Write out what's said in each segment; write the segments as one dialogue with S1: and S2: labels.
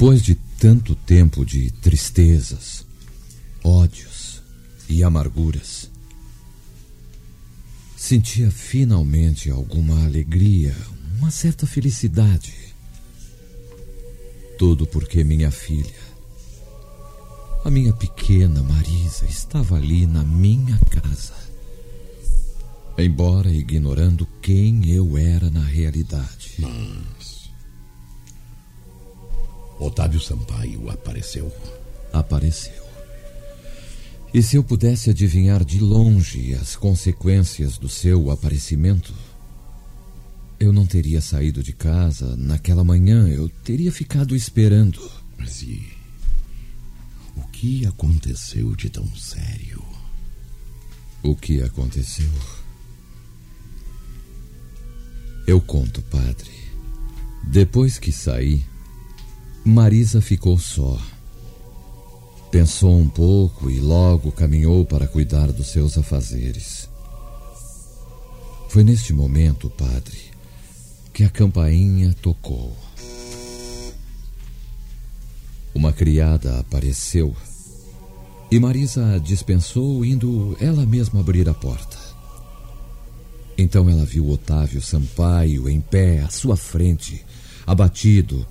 S1: Depois de tanto tempo de tristezas, ódios e amarguras, sentia finalmente alguma alegria, uma certa felicidade. Tudo porque minha filha, a minha pequena Marisa, estava ali na minha casa. Embora ignorando quem eu era na realidade.
S2: Mas. Otávio Sampaio apareceu.
S1: Apareceu. E se eu pudesse adivinhar de longe as consequências do seu aparecimento, eu não teria saído de casa naquela manhã, eu teria ficado esperando.
S2: Mas e. O que aconteceu de tão sério?
S1: O que aconteceu? Eu conto, padre. Depois que saí, Marisa ficou só. Pensou um pouco e logo caminhou para cuidar dos seus afazeres. Foi neste momento, padre, que a campainha tocou. Uma criada apareceu e Marisa a dispensou, indo ela mesma abrir a porta. Então ela viu Otávio Sampaio em pé à sua frente, abatido,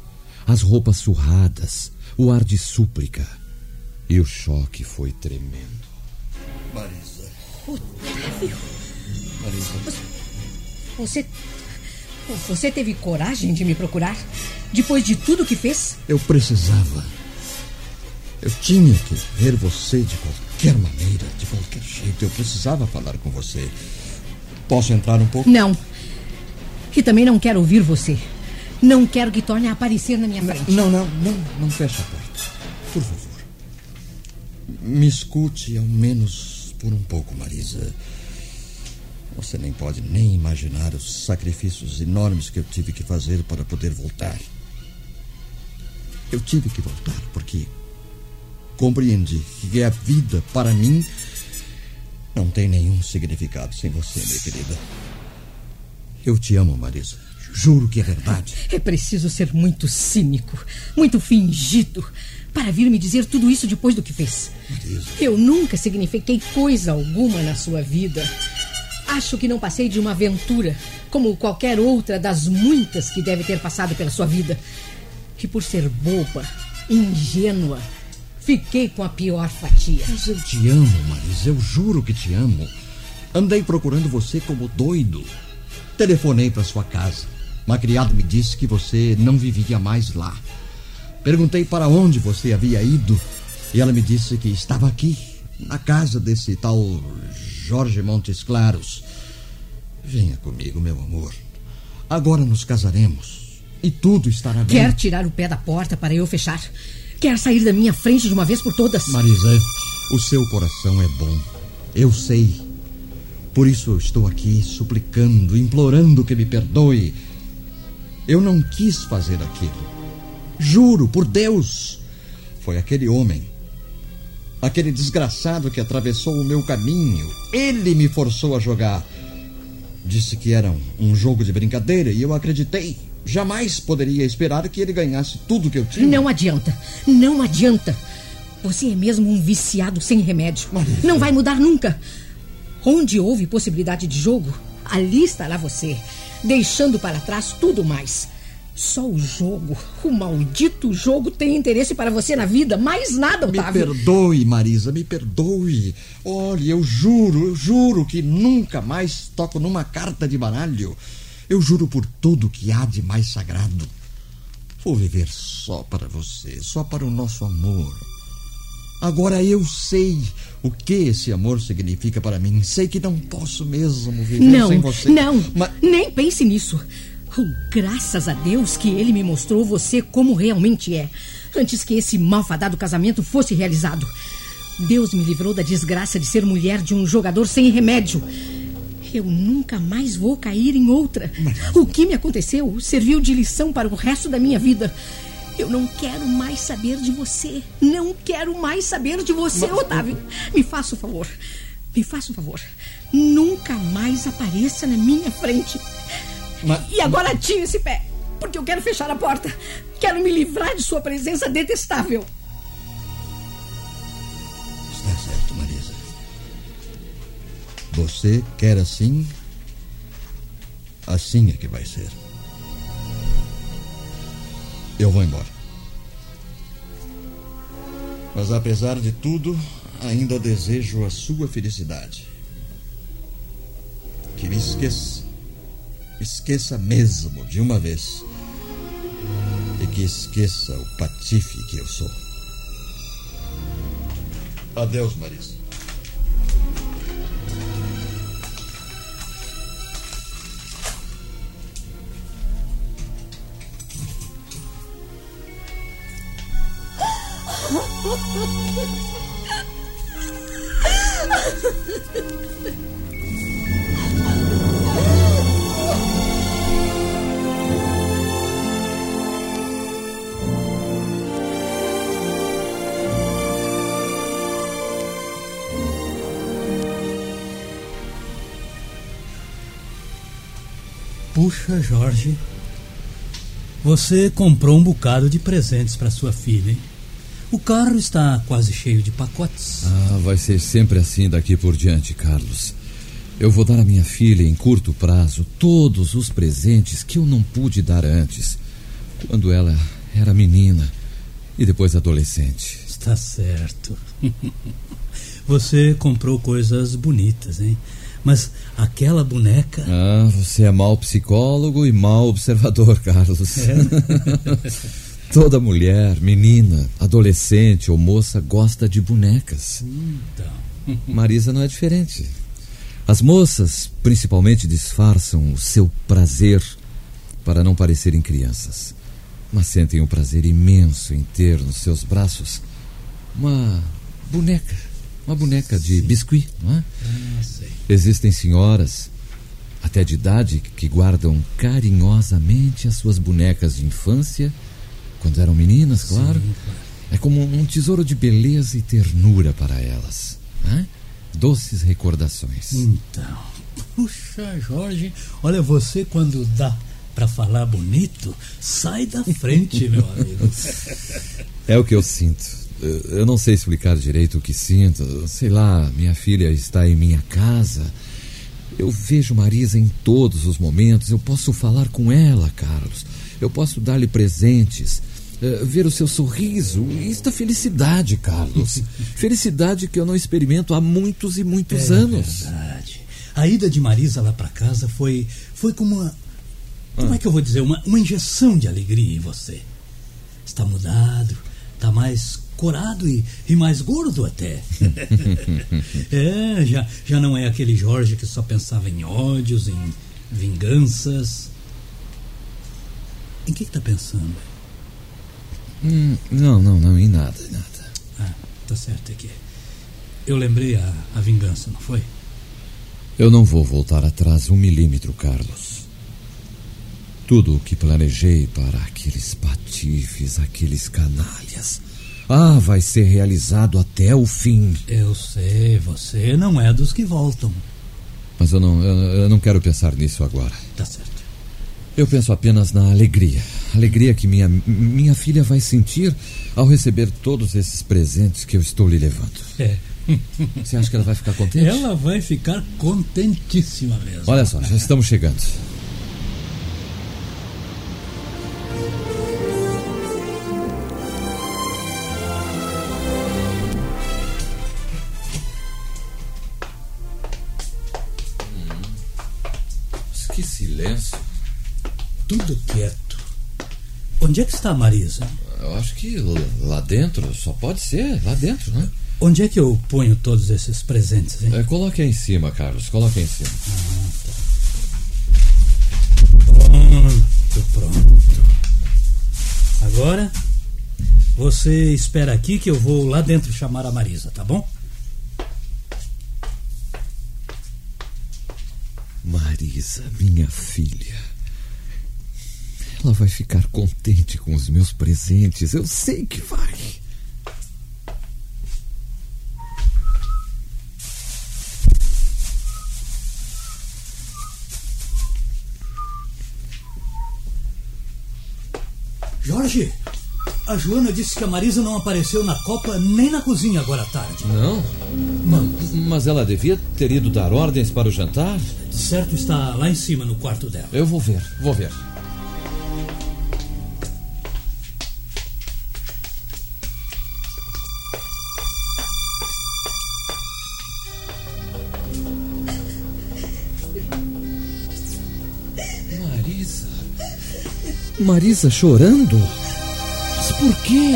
S1: as roupas surradas, o ar de súplica. E o choque foi tremendo.
S2: Marisa.
S3: Otávio,
S2: Marisa.
S3: você. Você teve coragem de me procurar? Depois de tudo que fez?
S2: Eu precisava. Eu tinha que ver você de qualquer maneira, de qualquer jeito. Eu precisava falar com você. Posso entrar um pouco?
S3: Não. E também não quero ouvir você. Não quero que torne a aparecer na minha frente.
S2: Não, não, não, não feche a porta. Por favor. Me escute ao menos por um pouco, Marisa. Você nem pode nem imaginar os sacrifícios enormes que eu tive que fazer para poder voltar. Eu tive que voltar porque compreendi que a vida, para mim, não tem nenhum significado sem você, minha querida. Eu te amo, Marisa. Juro que é verdade.
S3: É preciso ser muito cínico, muito fingido, para vir me dizer tudo isso depois do que fez. Eu nunca signifiquei coisa alguma na sua vida. Acho que não passei de uma aventura, como qualquer outra das muitas que deve ter passado pela sua vida. E por ser boba, ingênua, fiquei com a pior fatia.
S2: Mas eu te amo, Marisa. Eu juro que te amo. Andei procurando você como doido. Telefonei para sua casa. Uma criada me disse que você não vivia mais lá. Perguntei para onde você havia ido e ela me disse que estava aqui, na casa desse tal Jorge Montes Claros. Venha comigo, meu amor. Agora nos casaremos e tudo estará bem.
S3: Quer tirar o pé da porta para eu fechar? Quer sair da minha frente de uma vez por todas?
S2: Marisa, o seu coração é bom. Eu sei. Por isso eu estou aqui suplicando, implorando que me perdoe. Eu não quis fazer aquilo. Juro, por Deus. Foi aquele homem. Aquele desgraçado que atravessou o meu caminho. Ele me forçou a jogar. Disse que era um, um jogo de brincadeira e eu acreditei. Jamais poderia esperar que ele ganhasse tudo que eu tinha.
S3: Não adianta. Não adianta. Você é mesmo um viciado sem remédio.
S2: Marisa.
S3: Não vai mudar nunca. Onde houve possibilidade de jogo, ali estará você, deixando para trás tudo mais. Só o jogo, o maldito jogo, tem interesse para você na vida. Mais nada,
S2: Me
S3: Otávio.
S2: perdoe, Marisa, me perdoe. Olhe, eu juro, eu juro que nunca mais toco numa carta de baralho. Eu juro por tudo que há de mais sagrado. Vou viver só para você, só para o nosso amor. Agora eu sei o que esse amor significa para mim. Sei que não posso mesmo viver
S3: Não,
S2: sem você.
S3: não,
S2: Mas
S3: nem pense nisso. Oh, graças a Deus que ele me mostrou você como realmente é, antes que esse malfadado casamento fosse realizado. Deus me livrou da desgraça de ser mulher de um jogador sem remédio. Eu nunca mais vou cair em outra. O que me aconteceu serviu de lição para o resto da minha vida. Eu não quero mais saber de você. Não quero mais saber de você, Otávio. Me faça o favor. Me faça o favor. Nunca mais apareça na minha frente.
S2: Mas-
S3: E agora tire esse pé, porque eu quero fechar a porta. Quero me livrar de sua presença detestável.
S2: Está certo, Marisa. Você quer assim? Assim é que vai ser. Eu vou embora. Mas apesar de tudo, ainda desejo a sua felicidade. Que me esqueça. Esqueça mesmo de uma vez. E que esqueça o patife que eu sou. Adeus, Marisa.
S4: Puxa, Jorge. Você comprou um bocado de presentes para sua filha, hein? O carro está quase cheio de pacotes.
S1: Ah, vai ser sempre assim daqui por diante, Carlos. Eu vou dar à minha filha, em curto prazo, todos os presentes que eu não pude dar antes, quando ela era menina e depois adolescente.
S4: Está certo. Você comprou coisas bonitas, hein? Mas aquela boneca.
S1: Ah, você é mau psicólogo e mau observador, Carlos. Toda mulher, menina, adolescente ou moça gosta de bonecas.
S4: Então.
S1: Marisa não é diferente. As moças, principalmente, disfarçam o seu prazer para não parecerem crianças. Mas sentem um prazer imenso em ter nos seus braços uma boneca. Uma boneca de biscuit, não é?
S4: Ah, sei.
S1: Existem senhoras, até de idade, que guardam carinhosamente as suas bonecas de infância, quando eram meninas, claro.
S4: Sim.
S1: É como um tesouro de beleza e ternura para elas. né? Doces recordações.
S4: Então. Puxa, Jorge. Olha, você quando dá para falar bonito, sai da frente, meu amigo.
S1: É o que eu sinto. Eu eu não sei explicar direito o que sinto. Sei lá, minha filha está em minha casa. Eu vejo Marisa em todos os momentos. Eu posso falar com ela, Carlos. Eu posso dar-lhe presentes. Eh, ver o seu sorriso. Isso é felicidade, Carlos. felicidade que eu não experimento há muitos e muitos
S4: É
S1: anos.
S4: verdade. A ida de Marisa lá para casa foi foi como uma como é que eu vou dizer uma, uma injeção de alegria em você. Está mudado, está mais corado e, e mais gordo até. é, já já não é aquele Jorge que só pensava em ódios, em vinganças. Em que está pensando?
S1: Hum, não, não, não, em nada, em nada.
S4: Ah, tá certo aqui. Eu lembrei a, a vingança, não foi?
S1: Eu não vou voltar atrás um milímetro, Carlos. Tudo o que planejei para aqueles patifes, aqueles canalhas. Ah, vai ser realizado até o fim.
S4: Eu sei, você não é dos que voltam.
S1: Mas eu não, eu, eu não quero pensar nisso agora.
S4: Tá certo.
S1: Eu penso apenas na alegria. Alegria que minha, minha filha vai sentir ao receber todos esses presentes que eu estou lhe levando.
S4: É.
S1: Você acha que ela vai ficar contente?
S4: Ela vai ficar contentíssima mesmo.
S1: Olha só, já estamos chegando.
S4: Está Marisa?
S1: Eu acho que lá dentro só pode ser, lá dentro, né?
S4: Onde é que eu ponho todos esses presentes, hein?
S1: É, coloque aí em cima, Carlos. Coloque aí em cima.
S4: Pronto, pronto. Agora, você espera aqui que eu vou lá dentro chamar a Marisa, tá bom?
S1: Marisa, minha filha. Ela vai ficar contente com os meus presentes. Eu sei que vai.
S4: Jorge, a Joana disse que a Marisa não apareceu na Copa nem na cozinha agora à tarde.
S1: Não?
S4: Não.
S1: Mas ela devia ter ido dar ordens para o jantar?
S4: De certo está lá em cima no quarto dela.
S1: Eu vou ver, vou ver. Marisa chorando? Mas por quê?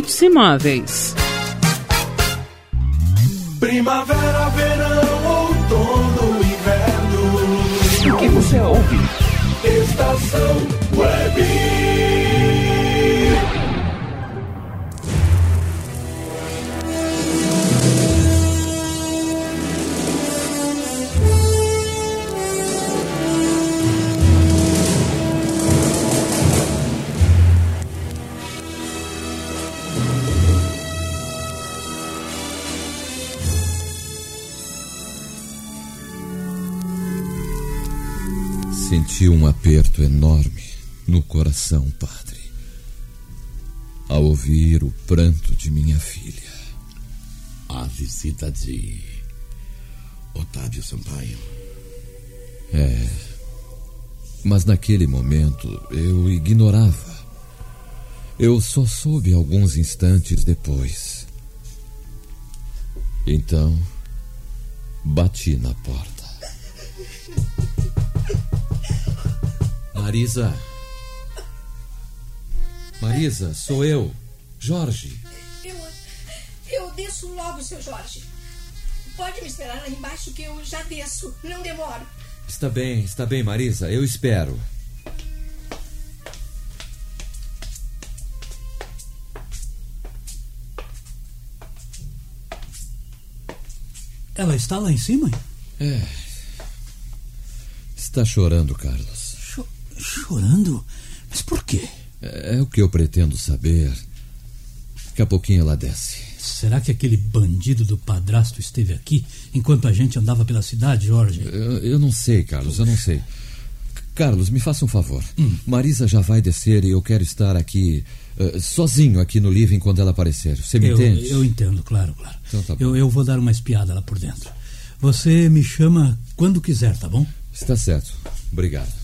S5: Ritz Imóveis.
S6: Primavera, verão, outono, inverno.
S7: O que você ouve?
S6: Estação Web.
S1: Senti um aperto enorme no coração, padre, ao ouvir o pranto de minha filha.
S8: A visita de Otávio Sampaio.
S1: É. Mas naquele momento eu ignorava. Eu só soube alguns instantes depois. Então, bati na porta. Marisa. Marisa, sou eu, Jorge.
S3: Eu, eu desço logo, seu Jorge. Pode me esperar lá embaixo que eu já desço. Não demoro.
S1: Está bem, está bem, Marisa, eu espero.
S4: Ela está lá em cima?
S1: É. Está chorando, Carlos.
S4: Cho chorando? Mas por quê?
S1: É, é o que eu pretendo saber. Daqui a pouquinho ela desce.
S4: Será que aquele bandido do padrasto esteve aqui enquanto a gente andava pela cidade, Jorge?
S1: Eu, eu não sei, Carlos, eu não sei. Carlos, me faça um favor. Hum. Marisa já vai descer e eu quero estar aqui uh, sozinho aqui no living quando ela aparecer. Você me
S4: eu,
S1: entende?
S4: Eu entendo, claro, claro.
S1: Então tá.
S4: Eu, eu vou dar uma espiada lá por dentro. Você me chama quando quiser, tá bom?
S1: Está certo. Obrigado.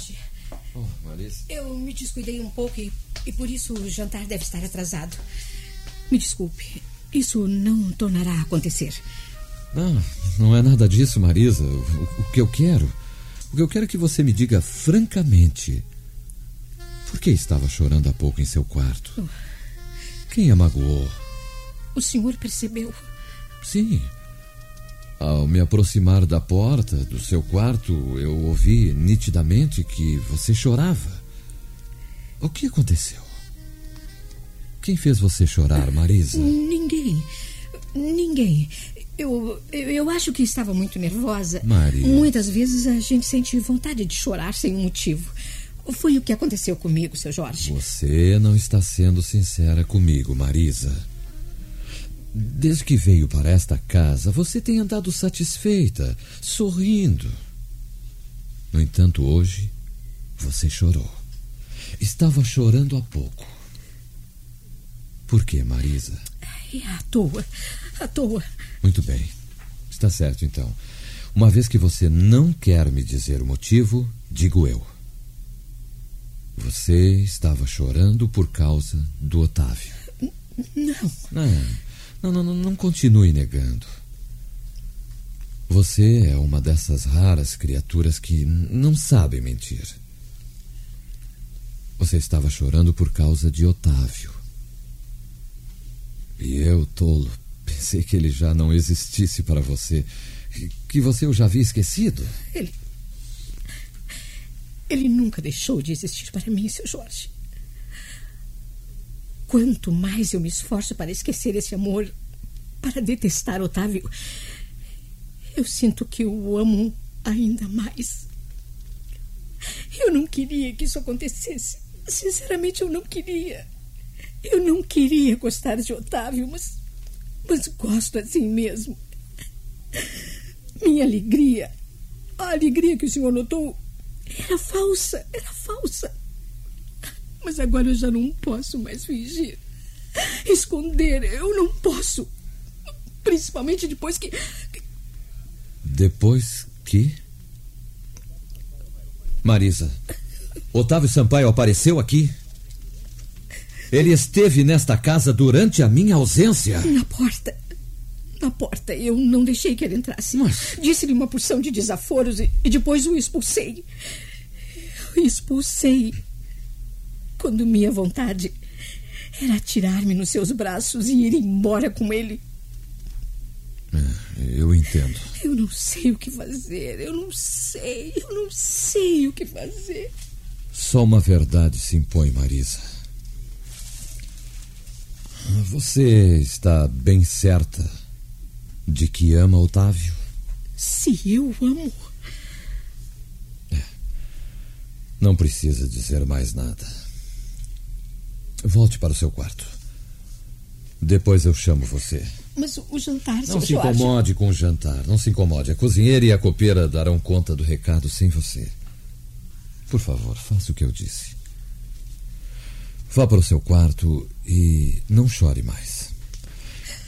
S3: Jorge.
S1: Oh, Marisa.
S3: Eu me descuidei um pouco e, e por isso o jantar deve estar atrasado. Me desculpe. Isso não tornará a acontecer.
S1: Não, não é nada disso, Marisa. O, o, que eu quero. O que eu quero é que você me diga francamente. Por que estava chorando há pouco em seu quarto?
S3: Oh.
S1: Quem a magoou?
S3: O senhor percebeu?
S1: Sim. Ao me aproximar da porta do seu quarto, eu ouvi nitidamente que você chorava. O que aconteceu? Quem fez você chorar, Marisa?
S3: Ninguém. Ninguém. Eu, eu, eu, acho que estava muito nervosa.
S1: Maria.
S3: Muitas vezes a gente sente vontade de chorar sem um motivo. Foi o que aconteceu comigo, seu Jorge.
S1: Você não está sendo sincera comigo, Marisa. Desde que veio para esta casa, você tem andado satisfeita, sorrindo. No entanto, hoje, você chorou. Estava chorando há pouco. Por que, Marisa?
S3: É à toa. À toa.
S1: Muito bem. Está certo, então. Uma vez que você não quer me dizer o motivo, digo eu. Você estava chorando por causa do Otávio.
S3: Não.
S1: Não, não, não, não continue negando. Você é uma dessas raras criaturas que não sabem mentir. Você estava chorando por causa de Otávio. E eu, tolo, pensei que ele já não existisse para você. Que você o já havia esquecido.
S3: Ele. Ele nunca deixou de existir para mim, seu Jorge. Quanto mais eu me esforço para esquecer esse amor, para detestar Otávio, eu sinto que o amo ainda mais. Eu não queria que isso acontecesse. Sinceramente, eu não queria. Eu não queria gostar de Otávio, mas Mas gosto assim mesmo. Minha alegria, a alegria que o senhor notou, era falsa, era falsa. Mas agora eu já não posso mais fingir. Esconder, eu não posso. Principalmente depois que.
S1: Depois que. Marisa, Otávio Sampaio apareceu aqui? Ele esteve nesta casa durante a minha ausência?
S3: Na porta. Na porta. Eu não deixei que ele entrasse.
S1: Mas...
S3: Disse-lhe uma porção de desaforos e, e depois o expulsei. Eu expulsei. Quando minha vontade era tirar-me nos seus braços e ir embora com ele.
S1: É, eu entendo.
S3: Eu não sei o que fazer. Eu não sei. Eu não sei o que fazer.
S1: Só uma verdade se impõe, Marisa. Você está bem certa de que ama Otávio?
S3: Se eu amo.
S1: É. Não precisa dizer mais nada. Volte para o seu quarto. Depois eu chamo você.
S3: Mas o jantar,
S1: Não se
S3: Jorge.
S1: incomode com o jantar. Não se incomode. A cozinheira e a copeira darão conta do recado sem você. Por favor, faça o que eu disse. Vá para o seu quarto e não chore mais.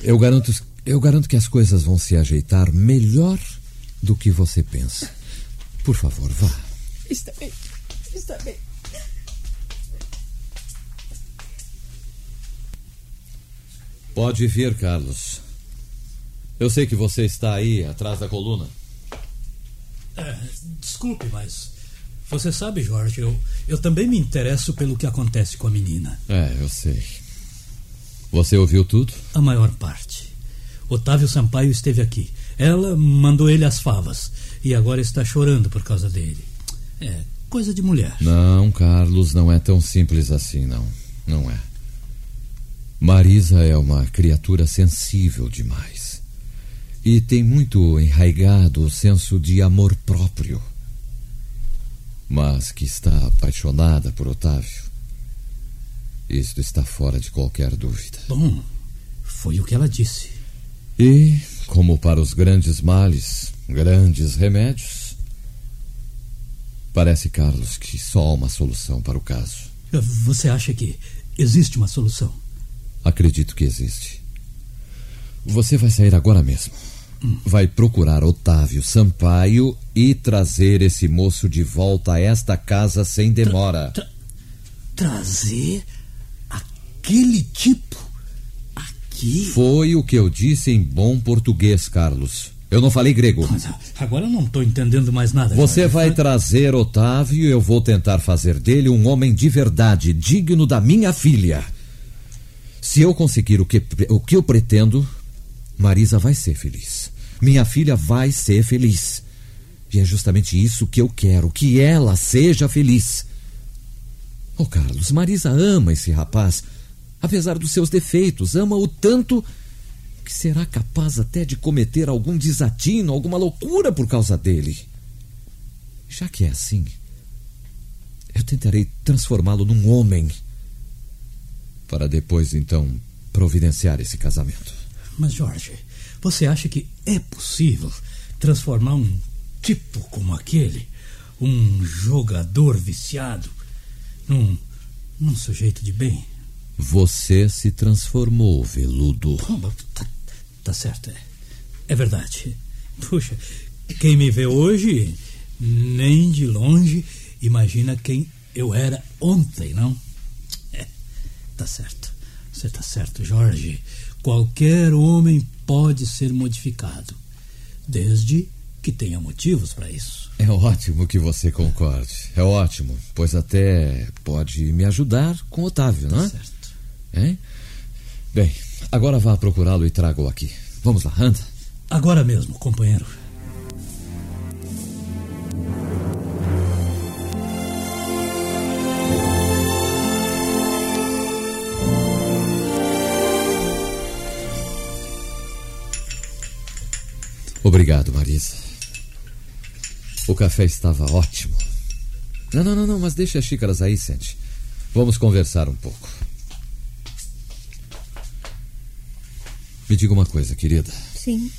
S1: Eu garanto, eu garanto que as coisas vão se ajeitar melhor do que você pensa. Por favor, vá.
S3: Está bem. Está bem.
S1: Pode vir, Carlos. Eu sei que você está aí, atrás da coluna.
S4: É, desculpe, mas. Você sabe, Jorge, eu, eu também me interesso pelo que acontece com a menina.
S1: É, eu sei. Você ouviu tudo?
S4: A maior parte. Otávio Sampaio esteve aqui. Ela mandou ele as favas. E agora está chorando por causa dele. É, coisa de mulher.
S1: Não, Carlos, não é tão simples assim, não. Não é. Marisa é uma criatura sensível demais. E tem muito enraigado o senso de amor próprio. Mas que está apaixonada por Otávio. Isto está fora de qualquer dúvida.
S4: Bom, foi o que ela disse.
S1: E, como para os grandes males, grandes remédios, parece, Carlos, que só há uma solução para o caso.
S4: Você acha que existe uma solução?
S1: Acredito que existe. Você vai sair agora mesmo. Vai procurar Otávio Sampaio e trazer esse moço de volta a esta casa sem demora.
S4: Tra trazer aquele tipo aqui?
S1: Foi o que eu disse em bom português, Carlos. Eu não falei grego.
S4: Mas agora eu não estou entendendo mais nada.
S1: Você vai trazer Otávio e eu vou tentar fazer dele um homem de verdade, digno da minha filha. Se eu conseguir o que, o que eu pretendo, Marisa vai ser feliz. Minha filha vai ser feliz. E é justamente isso que eu quero, que ela seja feliz. Oh, Carlos, Marisa ama esse rapaz, apesar dos seus defeitos, ama-o tanto que será capaz até de cometer algum desatino, alguma loucura por causa dele. Já que é assim, eu tentarei transformá-lo num homem para depois então providenciar esse casamento.
S4: Mas Jorge, você acha que é possível transformar um tipo como aquele, um jogador viciado, num, num sujeito de bem?
S1: Você se transformou, veludo.
S4: Tá, tá certo, é. É verdade. Puxa, quem me vê hoje, nem de longe, imagina quem eu era ontem, não? Tá certo. Você tá certo, Jorge. Qualquer homem pode ser modificado, desde que tenha motivos para isso.
S1: É ótimo que você concorde. É ótimo, pois até pode me ajudar com Otávio, não é?
S4: Tá certo.
S1: Hein? Bem, agora vá procurá-lo e traga-o aqui. Vamos lá, anda.
S4: Agora mesmo, companheiro.
S1: Obrigado, Marisa. O café estava ótimo. Não, não, não, não, mas deixe as xícaras aí, sente. Vamos conversar um pouco. Me diga uma coisa, querida.
S3: Sim.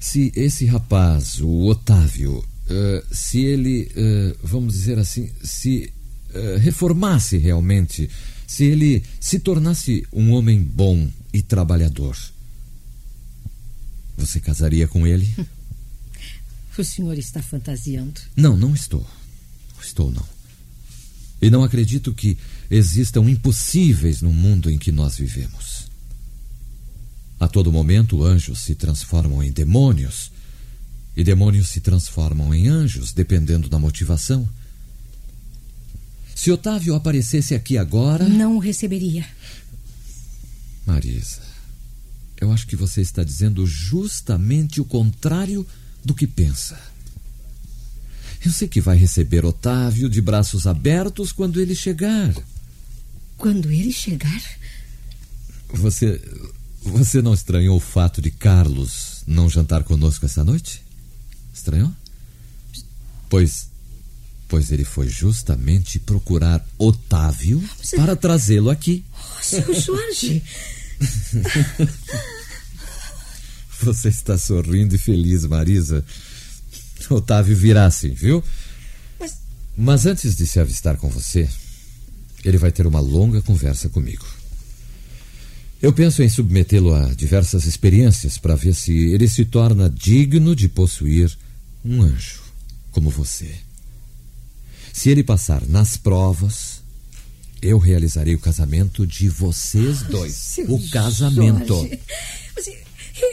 S1: Se esse rapaz, o Otávio, uh, se ele, uh, vamos dizer assim, se uh, reformasse realmente, se ele se tornasse um homem bom e trabalhador, você casaria com ele?
S3: O senhor está fantasiando.
S1: Não, não estou. Estou, não. E não acredito que existam impossíveis no mundo em que nós vivemos. A todo momento, anjos se transformam em demônios. E demônios se transformam em anjos, dependendo da motivação. Se Otávio aparecesse aqui agora.
S3: Não o receberia.
S1: Marisa, eu acho que você está dizendo justamente o contrário do que pensa. Eu sei que vai receber Otávio de braços abertos quando ele chegar.
S3: Quando ele chegar?
S1: Você. Você não estranhou o fato de Carlos não jantar conosco essa noite? Estranhou? Pois. Pois ele foi justamente procurar Otávio Você... para trazê-lo aqui.
S3: Oh, seu Jorge!
S1: Você está sorrindo e feliz, Marisa. Otávio virá sim, viu? Mas... Mas antes de se avistar com você, ele vai ter uma longa conversa comigo. Eu penso em submetê-lo a diversas experiências para ver se ele se torna digno de possuir um anjo como você. Se ele passar nas provas, eu realizarei o casamento de vocês dois. o casamento.
S3: Jorge.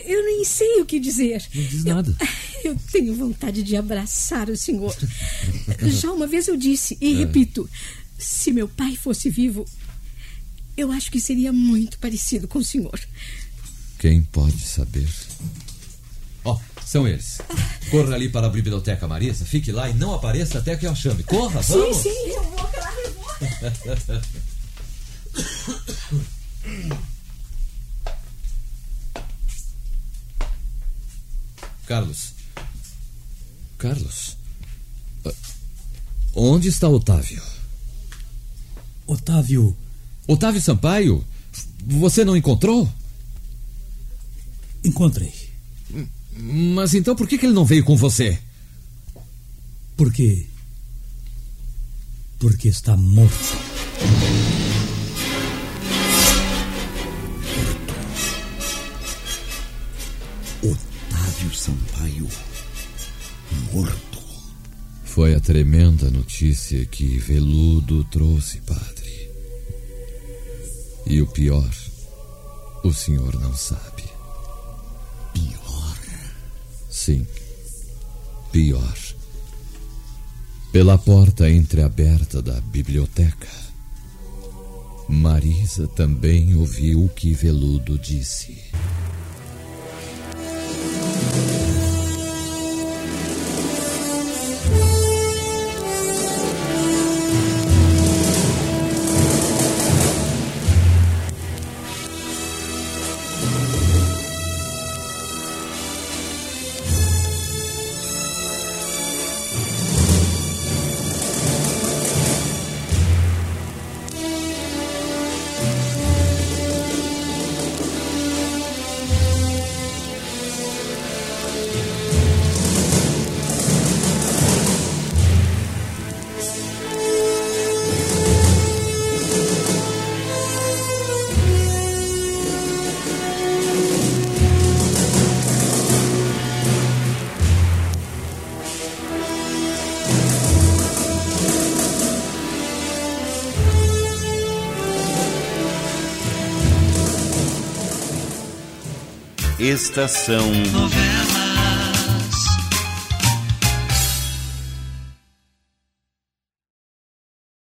S3: Eu nem sei o que dizer.
S1: Não diz nada.
S3: Eu, eu tenho vontade de abraçar o senhor. Já uma vez eu disse, e é. repito: se meu pai fosse vivo, eu acho que seria muito parecido com o senhor.
S1: Quem pode saber? Ó, oh, são eles. Corra ali para a biblioteca, Marisa. Fique lá e não apareça até que eu chame. Corra, vamos.
S3: Sim, sim, eu vou, claro, eu vou.
S1: Carlos. Carlos. Onde está Otávio?
S4: Otávio.
S1: Otávio Sampaio? Você não encontrou?
S4: Encontrei.
S1: Mas então por que, ele não veio com você?
S4: Porque. Porque está morto.
S8: Otávio Sampaio morto.
S1: Foi a tremenda notícia que Veludo trouxe, padre. E o pior, o senhor não sabe.
S8: Pior?
S1: Sim, pior. Pela porta entreaberta da biblioteca, Marisa também ouviu o que Veludo disse.
S9: Estação Novela.